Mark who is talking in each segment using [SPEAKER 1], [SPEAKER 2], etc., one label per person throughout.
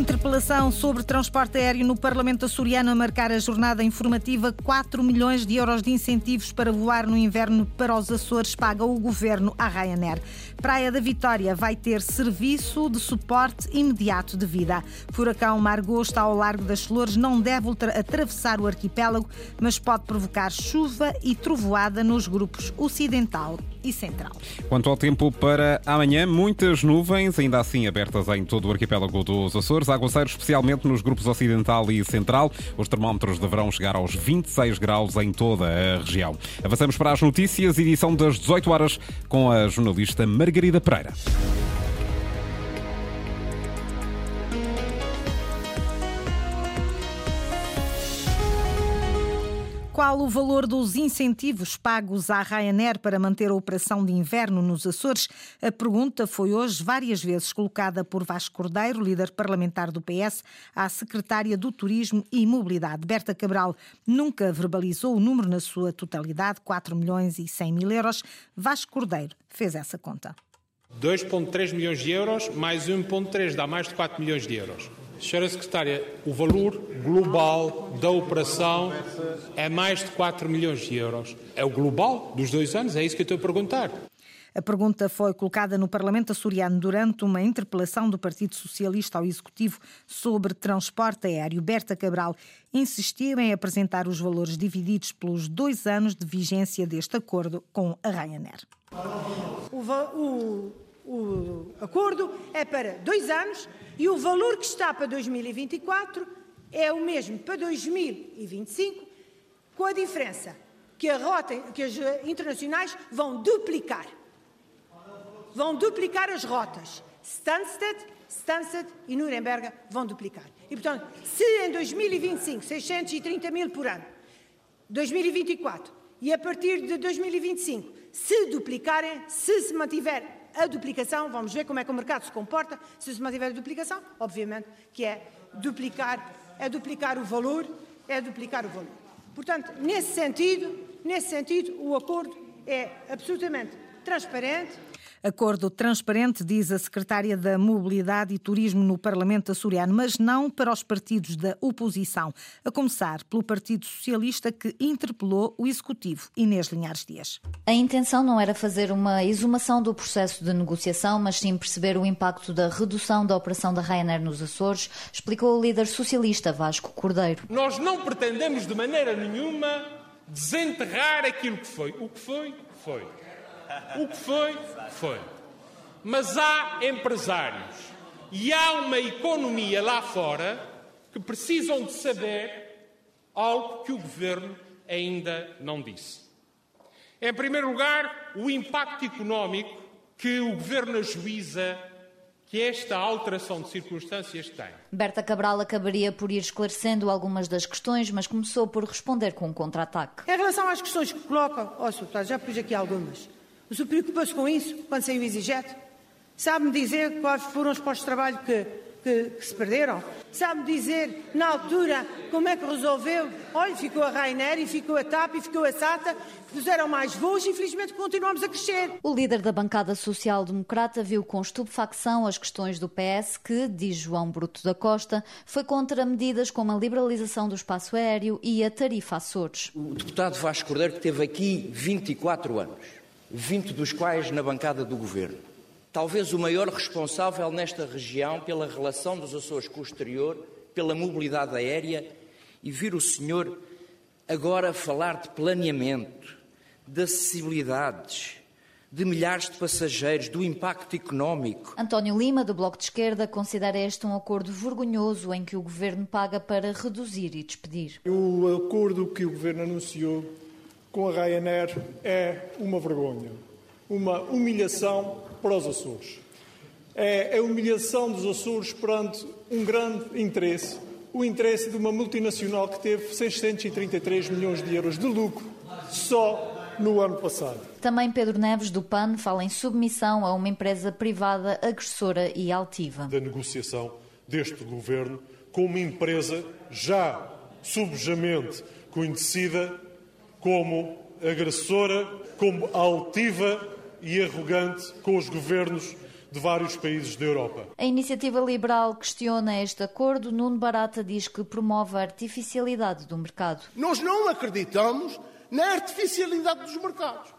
[SPEAKER 1] Interpelação sobre transporte aéreo no Parlamento açoriano a marcar a jornada informativa. 4 milhões de euros de incentivos para voar no inverno para os Açores paga o governo à Ryanair. Praia da Vitória vai ter serviço de suporte imediato de vida. Furacão Margot está ao largo das Flores, não deve atravessar o arquipélago, mas pode provocar chuva e trovoada nos grupos ocidental e central.
[SPEAKER 2] Quanto ao tempo para amanhã, muitas nuvens, ainda assim abertas em todo o arquipélago dos Açores, aguaceiro especialmente nos grupos ocidental e central. Os termómetros deverão chegar aos 26 graus em toda a região. Avançamos para as notícias, edição das 18 horas, com a jornalista Margarida Pereira.
[SPEAKER 1] Qual o valor dos incentivos pagos à Ryanair para manter a operação de inverno nos Açores? A pergunta foi hoje várias vezes colocada por Vasco Cordeiro, líder parlamentar do PS, à secretária do Turismo e Mobilidade. Berta Cabral nunca verbalizou o número na sua totalidade, 4 milhões e 100 mil euros. Vasco Cordeiro fez essa conta.
[SPEAKER 3] 2,3 milhões de euros mais 1,3 dá mais de 4 milhões de euros. Senhora Secretária, o valor global da operação é mais de 4 milhões de euros. É o global dos dois anos? É isso que eu estou a perguntar.
[SPEAKER 1] A pergunta foi colocada no Parlamento açoriano durante uma interpelação do Partido Socialista ao Executivo sobre transporte aéreo. Berta Cabral insistiu em apresentar os valores divididos pelos dois anos de vigência deste acordo com a Ryanair.
[SPEAKER 4] O, o, acordo é para dois anos e o valor que está para 2024 é o mesmo para 2025, com a diferença que, a rota, que as internacionais vão duplicar. Vão duplicar as rotas. Stansted, Stansted e Nuremberg vão duplicar. E, portanto, se em 2025, 630 mil por ano, 2024 e a partir de 2025 se duplicarem, se se mantiver a duplicação, vamos ver como é que o mercado se comporta se se mantiver a duplicação, obviamente que é duplicar, é duplicar o valor, é duplicar o valor. Portanto, nesse sentido, nesse sentido, o acordo é absolutamente transparente,
[SPEAKER 1] Acordo transparente, diz a secretária da Mobilidade e Turismo no Parlamento açoriano, mas não para os partidos da oposição, a começar pelo Partido Socialista que interpelou o Executivo Inês Linhares Dias.
[SPEAKER 5] A intenção não era fazer uma exumação do processo de negociação, mas sim perceber o impacto da redução da operação da Ryanair nos Açores, explicou o líder socialista Vasco Cordeiro.
[SPEAKER 3] Nós não pretendemos de maneira nenhuma desenterrar aquilo que foi. O que foi, foi. O que foi, foi. Mas há empresários e há uma economia lá fora que precisam de saber algo que o governo ainda não disse. Em primeiro lugar, o impacto económico que o governo ajuiza que esta alteração de circunstâncias tem.
[SPEAKER 5] Berta Cabral acabaria por ir esclarecendo algumas das questões, mas começou por responder com um contra-ataque.
[SPEAKER 4] Em relação às questões que coloca, ó, oh, já pus aqui algumas. O senhor preocupa-se com isso quando saiu o EasyJet? Sabe-me dizer quais foram os postos de trabalho que, que, que se perderam? Sabe-me dizer, na altura, como é que resolveu? Olha, ficou a Rainer e ficou a TAP e ficou a SATA, fizeram mais voos e infelizmente continuamos a crescer.
[SPEAKER 5] O líder da bancada social-democrata viu com estupefacção as questões do PS que, diz João Bruto da Costa, foi contra medidas como a liberalização do espaço aéreo e a tarifa Açores.
[SPEAKER 6] O deputado Vasco Cordeiro que teve aqui 24 anos 20 dos quais na bancada do governo. Talvez o maior responsável nesta região pela relação dos Açores com o exterior, pela mobilidade aérea, e vir o senhor agora falar de planeamento, de acessibilidades, de milhares de passageiros, do impacto económico.
[SPEAKER 5] António Lima, do Bloco de Esquerda, considera este um acordo vergonhoso em que o governo paga para reduzir e despedir.
[SPEAKER 7] O acordo que o governo anunciou com a Ryanair é uma vergonha, uma humilhação para os Açores. É a humilhação dos Açores perante um grande interesse, o interesse de uma multinacional que teve 633 milhões de euros de lucro só no ano passado.
[SPEAKER 5] Também Pedro Neves, do PAN, fala em submissão a uma empresa privada agressora e altiva.
[SPEAKER 8] Da negociação deste governo com uma empresa já subjamente conhecida como agressora, como altiva e arrogante com os governos de vários países da Europa.
[SPEAKER 5] A iniciativa liberal questiona este acordo. Nuno Barata diz que promove a artificialidade do mercado.
[SPEAKER 9] Nós não acreditamos na artificialidade dos mercados.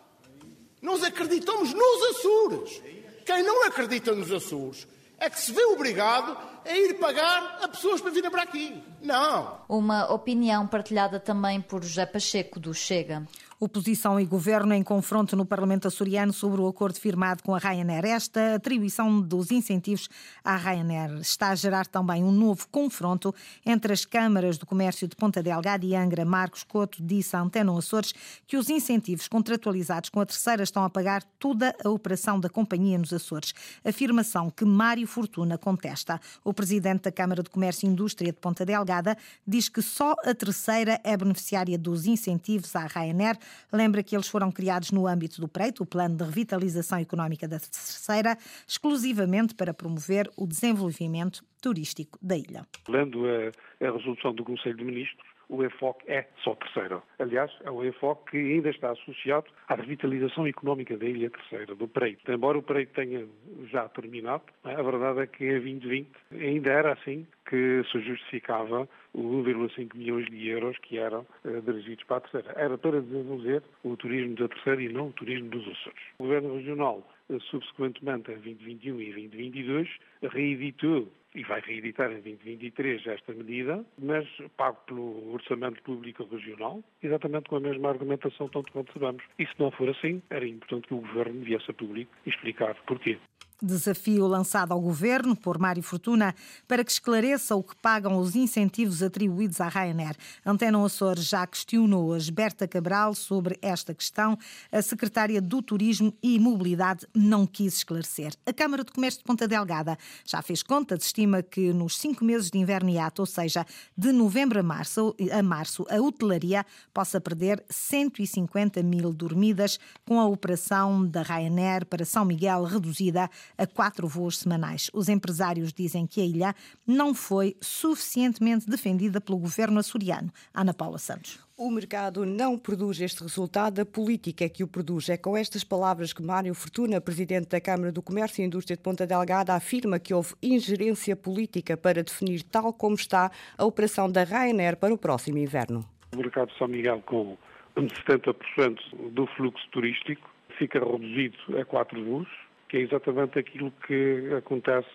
[SPEAKER 9] Nós acreditamos nos Açores. Quem não acredita nos Açores é que se vê obrigado a ir pagar a pessoas para virem para aqui. Não.
[SPEAKER 5] Uma opinião partilhada também por José Pacheco, do Chega.
[SPEAKER 1] Oposição e governo em confronto no Parlamento açoriano sobre o acordo firmado com a Ryanair. Esta atribuição dos incentivos à Ryanair está a gerar também um novo confronto entre as câmaras do comércio de Ponta Delgada e Angra. Marcos Couto disse à Antena Açores que os incentivos contratualizados com a terceira estão a pagar toda a operação da companhia nos Açores. Afirmação que Mário Fortuna contesta. O presidente da Câmara de Comércio e Indústria de Ponta Delgada diz que só a terceira é beneficiária dos incentivos à Ryanair Lembra que eles foram criados no âmbito do Preito, o Plano de Revitalização Económica da Terceira, exclusivamente para promover o desenvolvimento turístico da ilha.
[SPEAKER 3] Lendo a, a resolução do Conselho de Ministros, o EFOC é só terceira. Aliás, é o EFOC que ainda está associado à revitalização económica da Ilha Terceira, do Preito. Embora o Preito tenha já terminado, a verdade é que em 2020 ainda era assim que se justificava os 1,5 milhões de euros que eram uh, dirigidos para a terceira. Era para desenvolver o turismo da terceira e não o turismo dos Açores. O Governo Regional, uh, subsequentemente em 2021 e 2022, reeditou e vai reeditar em 2023 esta medida, mas pago pelo Orçamento Público Regional, exatamente com a mesma argumentação, tanto quanto sabemos. E se não for assim, era importante que o Governo viesse a público explicar porquê.
[SPEAKER 1] Desafio lançado ao governo por Mário Fortuna para que esclareça o que pagam os incentivos atribuídos à Ryanair. Antena Açores já questionou hoje Berta Cabral sobre esta questão. A secretária do Turismo e Mobilidade não quis esclarecer. A Câmara de Comércio de Ponta Delgada já fez conta, estima que nos cinco meses de inverno e ato, ou seja, de novembro a março, a março, a hotelaria possa perder 150 mil dormidas com a operação da Ryanair para São Miguel reduzida a quatro voos semanais. Os empresários dizem que a ilha não foi suficientemente defendida pelo governo açoriano. Ana Paula Santos.
[SPEAKER 10] O mercado não produz este resultado, a política é que o produz. É com estas palavras que Mário Fortuna, presidente da Câmara do Comércio e Indústria de Ponta Delgada, afirma que houve ingerência política para definir tal como está a operação da Ryanair para o próximo inverno.
[SPEAKER 3] O mercado de São Miguel, com 70% do fluxo turístico, fica reduzido a quatro voos que é exatamente aquilo que acontece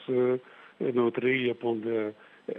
[SPEAKER 3] eh, na outra ilha onde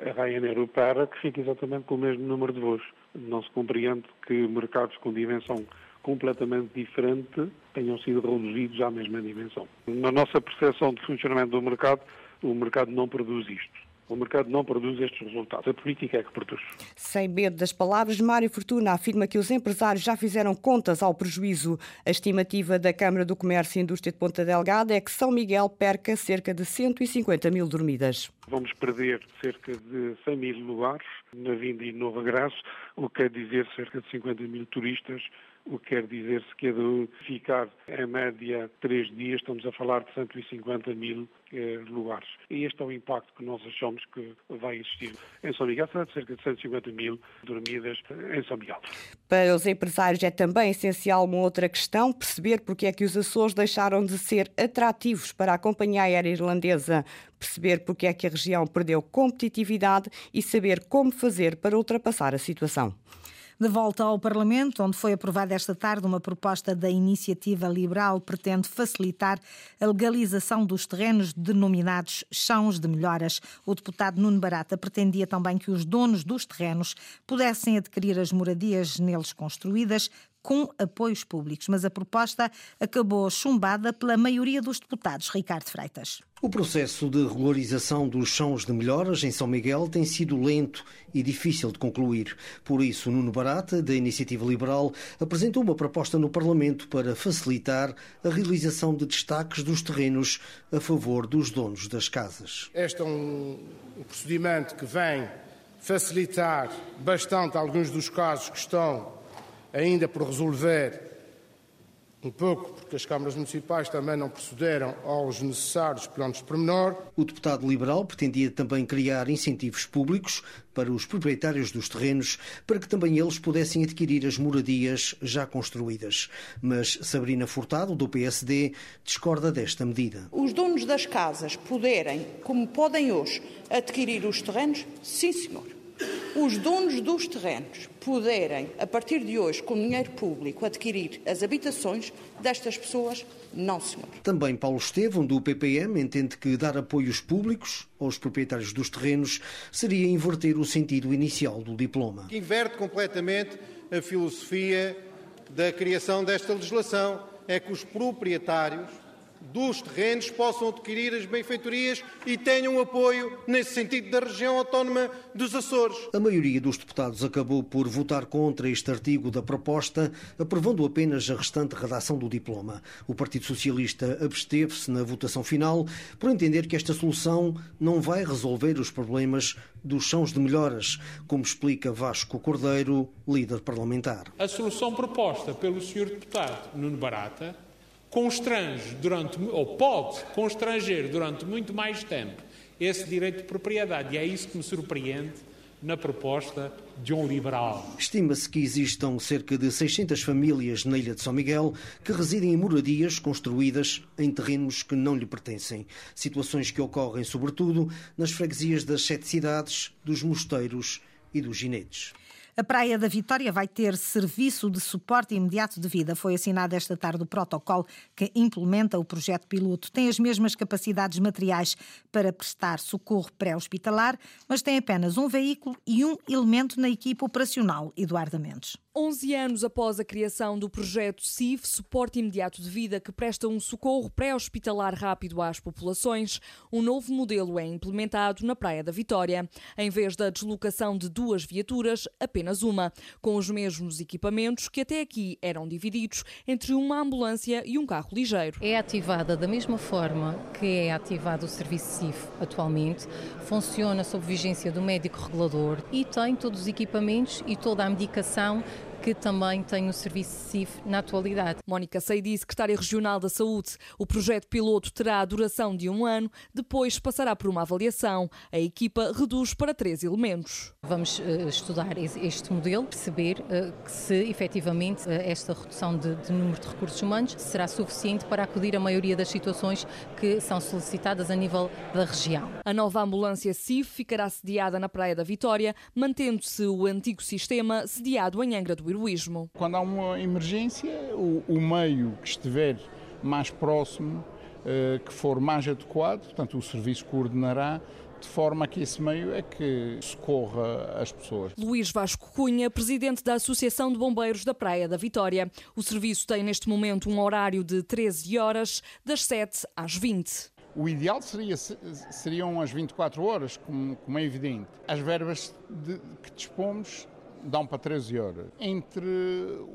[SPEAKER 3] a Ryanair opera, que fica exatamente com o mesmo número de voos. Não se compreende que mercados com dimensão completamente diferente tenham sido reduzidos à mesma dimensão. Na nossa percepção de funcionamento do mercado, o mercado não produz isto. O mercado não produz estes resultados. A política é que produz.
[SPEAKER 10] Sem medo das palavras, Mário Fortuna afirma que os empresários já fizeram contas ao prejuízo. A estimativa da Câmara do Comércio e Indústria de Ponta Delgada é que São Miguel perca cerca de 150 mil dormidas.
[SPEAKER 3] Vamos perder cerca de 100 mil lugares na vinda e no regresso, o que quer dizer cerca de 50 mil turistas o que quer dizer se cada um ficar em média três dias, estamos a falar de 150 mil eh, lugares. E este é o impacto que nós achamos que vai existir em São Miguel, será de cerca de 150 mil dormidas em São Miguel.
[SPEAKER 10] Para os empresários é também essencial uma outra questão, perceber porque é que os Açores deixaram de ser atrativos para a companhia aérea irlandesa, perceber porque é que a região perdeu competitividade e saber como fazer para ultrapassar a situação.
[SPEAKER 1] De volta ao Parlamento, onde foi aprovada esta tarde uma proposta da Iniciativa Liberal pretende facilitar a legalização dos terrenos denominados chãos de melhoras. O deputado Nuno Barata pretendia também que os donos dos terrenos pudessem adquirir as moradias neles construídas com apoios públicos, mas a proposta acabou chumbada pela maioria dos deputados. Ricardo Freitas.
[SPEAKER 11] O processo de regularização dos chãos de melhoras em São Miguel tem sido lento e difícil de concluir. Por isso, Nuno Barata, da Iniciativa Liberal, apresentou uma proposta no Parlamento para facilitar a realização de destaques dos terrenos a favor dos donos das casas.
[SPEAKER 9] Este é um procedimento que vem facilitar bastante alguns dos casos que estão ainda por resolver um pouco porque as câmaras municipais também não procederam aos necessários planos de pormenor.
[SPEAKER 11] O deputado liberal pretendia também criar incentivos públicos para os proprietários dos terrenos para que também eles pudessem adquirir as moradias já construídas. Mas Sabrina Furtado, do PSD, discorda desta medida.
[SPEAKER 12] Os donos das casas poderem, como podem hoje, adquirir os terrenos? Sim, senhor os donos dos terrenos puderem, a partir de hoje, com dinheiro público, adquirir as habitações destas pessoas, não, senhor.
[SPEAKER 11] Também Paulo Estevam, do PPM, entende que dar apoios públicos aos proprietários dos terrenos seria inverter o sentido inicial do diploma.
[SPEAKER 13] Inverte completamente a filosofia da criação desta legislação. É que os proprietários dos terrenos possam adquirir as benfeitorias e tenham apoio nesse sentido da região autónoma dos Açores.
[SPEAKER 11] A maioria dos deputados acabou por votar contra este artigo da proposta, aprovando apenas a restante redação do diploma. O Partido Socialista absteve-se na votação final por entender que esta solução não vai resolver os problemas dos chãos de melhoras, como explica Vasco Cordeiro, líder parlamentar.
[SPEAKER 14] A solução proposta pelo Sr. Deputado Nuno Barata constrange durante, ou pode constranger durante muito mais tempo esse direito de propriedade. E é isso que me surpreende na proposta de um liberal.
[SPEAKER 11] Estima-se que existam cerca de 600 famílias na Ilha de São Miguel que residem em moradias construídas em terrenos que não lhe pertencem. Situações que ocorrem, sobretudo, nas freguesias das sete cidades, dos mosteiros e dos ginetes.
[SPEAKER 1] A Praia da Vitória vai ter serviço de suporte imediato de vida. Foi assinado esta tarde o protocolo que implementa o projeto piloto. Tem as mesmas capacidades materiais para prestar socorro pré-hospitalar, mas tem apenas um veículo e um elemento na equipe operacional. Eduardo Mendes.
[SPEAKER 15] 11 anos após a criação do projeto CIV, Suporte Imediato de Vida, que presta um socorro pré-hospitalar rápido às populações, um novo modelo é implementado na Praia da Vitória. Em vez da deslocação de duas viaturas, apenas uma, com os mesmos equipamentos que até aqui eram divididos entre uma ambulância e um carro ligeiro.
[SPEAKER 16] É ativada da mesma forma que é ativado o serviço CIV atualmente, funciona sob vigência do médico regulador e tem todos os equipamentos e toda a medicação que também tem o serviço CIF na atualidade.
[SPEAKER 15] Mónica Seidi, secretária regional da Saúde. O projeto piloto terá a duração de um ano, depois passará por uma avaliação. A equipa reduz para três elementos.
[SPEAKER 16] Vamos uh, estudar este modelo, perceber uh, se efetivamente uh, esta redução de, de, número de recursos humanos será suficiente para acudir a maioria das situações que são solicitadas a nível da região.
[SPEAKER 15] A nova ambulância CIF ficará sediada na Praia da Vitória, mantendo-se o antigo sistema sediado em Angra do heroísmo.
[SPEAKER 17] Quando há uma emergência, o, o meio que estiver mais próximo, uh, que for mais adequado, portanto o serviço coordenará de forma que esse meio é que socorra as pessoas.
[SPEAKER 15] Luís Vasco Cunha, presidente da Associação de Bombeiros da Praia da Vitória. O serviço tem neste momento um horário de 13 horas, das 7 às 20.
[SPEAKER 17] O ideal seria, seriam as 24 horas, como, como é evidente. As verbas de, que dispomos dão para 13 horas. Entre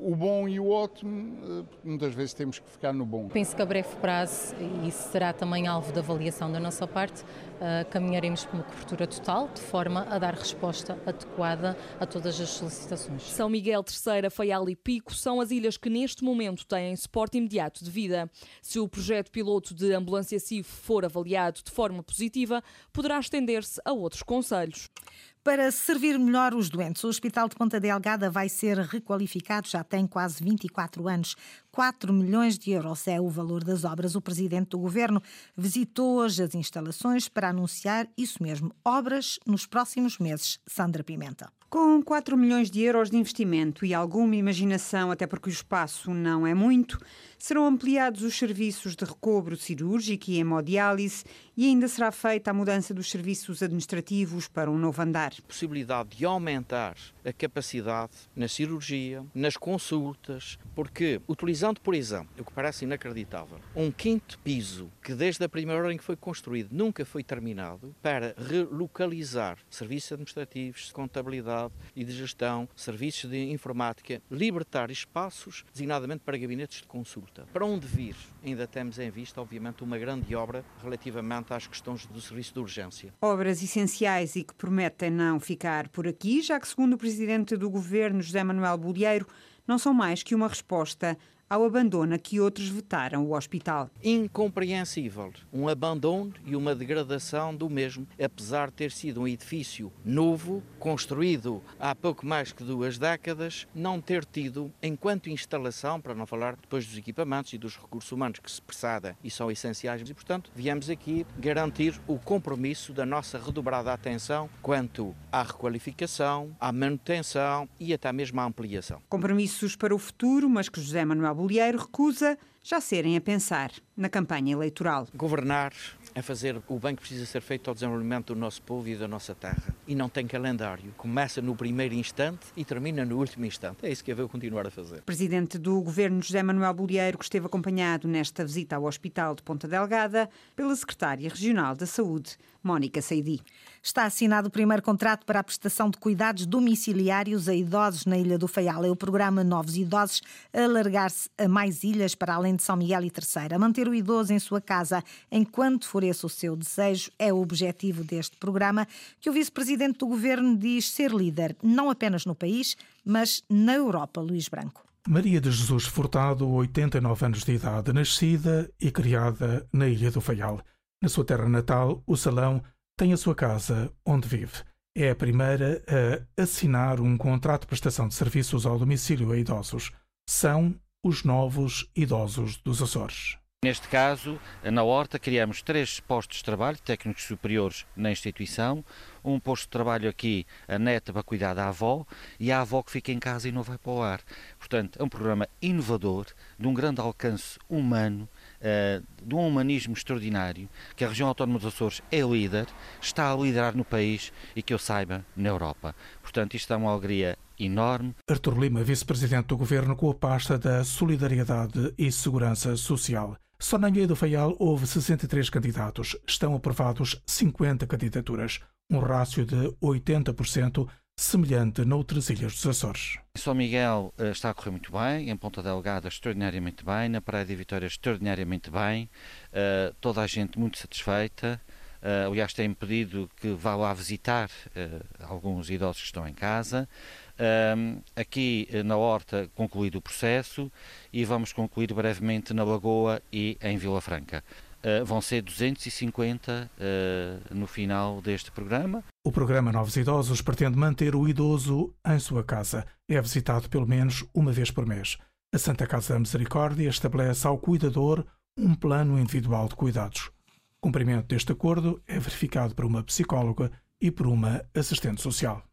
[SPEAKER 17] o bom e o ótimo, eh, muitas vezes temos que ficar no bom.
[SPEAKER 16] Penso que a breve prazo, e isso será também alvo da avaliação da nossa parte, uh, caminharemos para uma cobertura total, de forma a dar resposta adequada a todas as solicitações.
[SPEAKER 15] São Miguel, Terceira, Faial e Pico são as ilhas que neste momento têm suporte imediato de vida. Se o projeto piloto de ambulância CIF for avaliado de forma positiva, poderá estender-se a outros conselhos.
[SPEAKER 1] Para servir melhor os doentes, o Hospital de Ponta Delgada vai ser requalificado, já tem quase 24 anos. 4 milhões de euros é o valor das obras. O presidente do governo visitou hoje as instalações para anunciar isso mesmo, obras nos próximos meses. Sandra Pimenta.
[SPEAKER 18] Com 4 milhões de euros de investimento e alguma imaginação, até porque o espaço não é muito, serão ampliados os serviços de recobro cirúrgico e hemodiálise e ainda será feita a mudança dos serviços administrativos para um novo andar.
[SPEAKER 19] Possibilidade de aumentar a capacidade na cirurgia, nas consultas, porque utilizando, por exemplo, o que parece inacreditável, um quinto piso que desde a primeira hora em que foi construído nunca foi terminado para relocalizar serviços administrativos, de contabilidade e de gestão, serviços de informática, libertar espaços designadamente para gabinetes de consulta. Para onde vir? Ainda temos em vista, obviamente, uma grande obra relativamente às questões do serviço de urgência.
[SPEAKER 18] Obras essenciais e que prometem não ficar por aqui, já que, segundo o presidente do governo, José Manuel Bolieiro, não são mais que uma resposta ao abandono a que outros vetaram o hospital.
[SPEAKER 19] Incompreensível um abandono e uma degradação do mesmo, apesar de ter sido um edifício novo, construído há pouco mais que duas décadas, não ter tido, enquanto instalação, para não falar depois dos equipamentos e dos recursos humanos que se precedem e são essenciais, e portanto viemos aqui garantir o compromisso da nossa redobrada atenção quanto à requalificação, à manutenção e até mesmo à ampliação.
[SPEAKER 18] Compromissos para o futuro, mas que José Manuel Bolieiro recusa já serem a pensar na campanha eleitoral.
[SPEAKER 19] Governar é fazer o bem que precisa ser feito ao desenvolvimento do nosso povo e da nossa terra. E não tem calendário. Começa no primeiro instante e termina no último instante. É isso que eu vou continuar a fazer.
[SPEAKER 18] Presidente do Governo José Manuel Bolieiro, que esteve acompanhado nesta visita ao Hospital de Ponta Delgada pela Secretária Regional da Saúde, Mónica Seidi.
[SPEAKER 1] Está assinado o primeiro contrato para a prestação de cuidados domiciliários a idosos na Ilha do Faial. É o programa Novos Idosos alargar-se a mais ilhas para além de São Miguel e Terceira. Manter o idoso em sua casa enquanto for esse o seu desejo é o objetivo deste programa, que o vice-presidente do governo diz ser líder, não apenas no país, mas na Europa, Luís Branco.
[SPEAKER 20] Maria de Jesus Furtado, 89 anos de idade, nascida e criada na Ilha do Faial. Na sua terra natal, o Salão tem a sua casa onde vive. É a primeira a assinar um contrato de prestação de serviços ao domicílio a idosos. São os novos idosos dos Açores.
[SPEAKER 2] Neste caso, na Horta, criamos três postos de trabalho, técnicos superiores na instituição, um posto de trabalho aqui, a neta para cuidar da avó, e a avó que fica em casa e não vai para o ar. Portanto, é um programa inovador, de um grande alcance humano, uh, de um humanismo extraordinário, que a região autónoma dos Açores é líder, está a liderar no país e que eu saiba, na Europa. Portanto, isto é uma alegria enorme.
[SPEAKER 20] Artur Lima, vice-presidente do governo com a pasta da Solidariedade e Segurança Social. Só na Ilha do Faial houve 63 candidatos. Estão aprovados 50 candidaturas, um rácio de 80%, semelhante noutras ilhas dos Açores.
[SPEAKER 2] São Miguel uh, está a correr muito bem, em Ponta Delgada extraordinariamente bem, na Praia de Vitória extraordinariamente bem, uh, toda a gente muito satisfeita. Uh, aliás, tem pedido que vá lá visitar alguns idosos que estão em casa. aqui na Horta concluído o processo e vamos concluir brevemente na Lagoa e em Vila Franca. Uh, vão ser 250 uh, no final deste programa.
[SPEAKER 20] O programa Novos Idosos pretende manter o idoso em sua casa. É visitado pelo menos uma vez por mês. A Santa Casa da Misericórdia estabelece ao cuidador um plano individual de cuidados. O cumprimento deste acordo é verificado por uma psicóloga e por uma assistente social.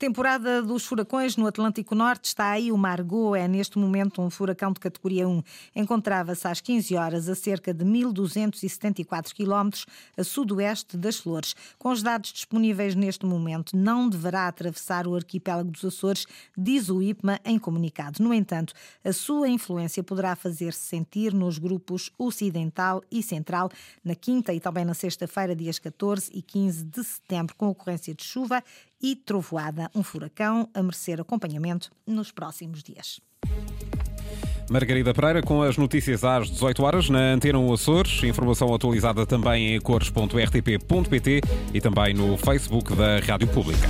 [SPEAKER 1] Temporada dos furacões no Atlântico Norte está aí o Margot, é neste momento um furacão de categoria 1. Encontrava-se às 15 horas a cerca de 1274 quilómetros a sudoeste das Flores. Com os dados disponíveis neste momento, não deverá atravessar o arquipélago dos Açores, diz o IPMA em comunicado. No entanto, a sua influência poderá fazer-se sentir nos grupos ocidental e central na quinta e também na sexta-feira, dias 14 e 15 de setembro, com ocorrência de chuva e trovoada, um furacão a merecer acompanhamento nos próximos dias.
[SPEAKER 21] Margarida Pereira com as notícias às 18 horas na Antena Açores. Informação atualizada também em cores.rtp.pt e também no Facebook da Rádio Pública.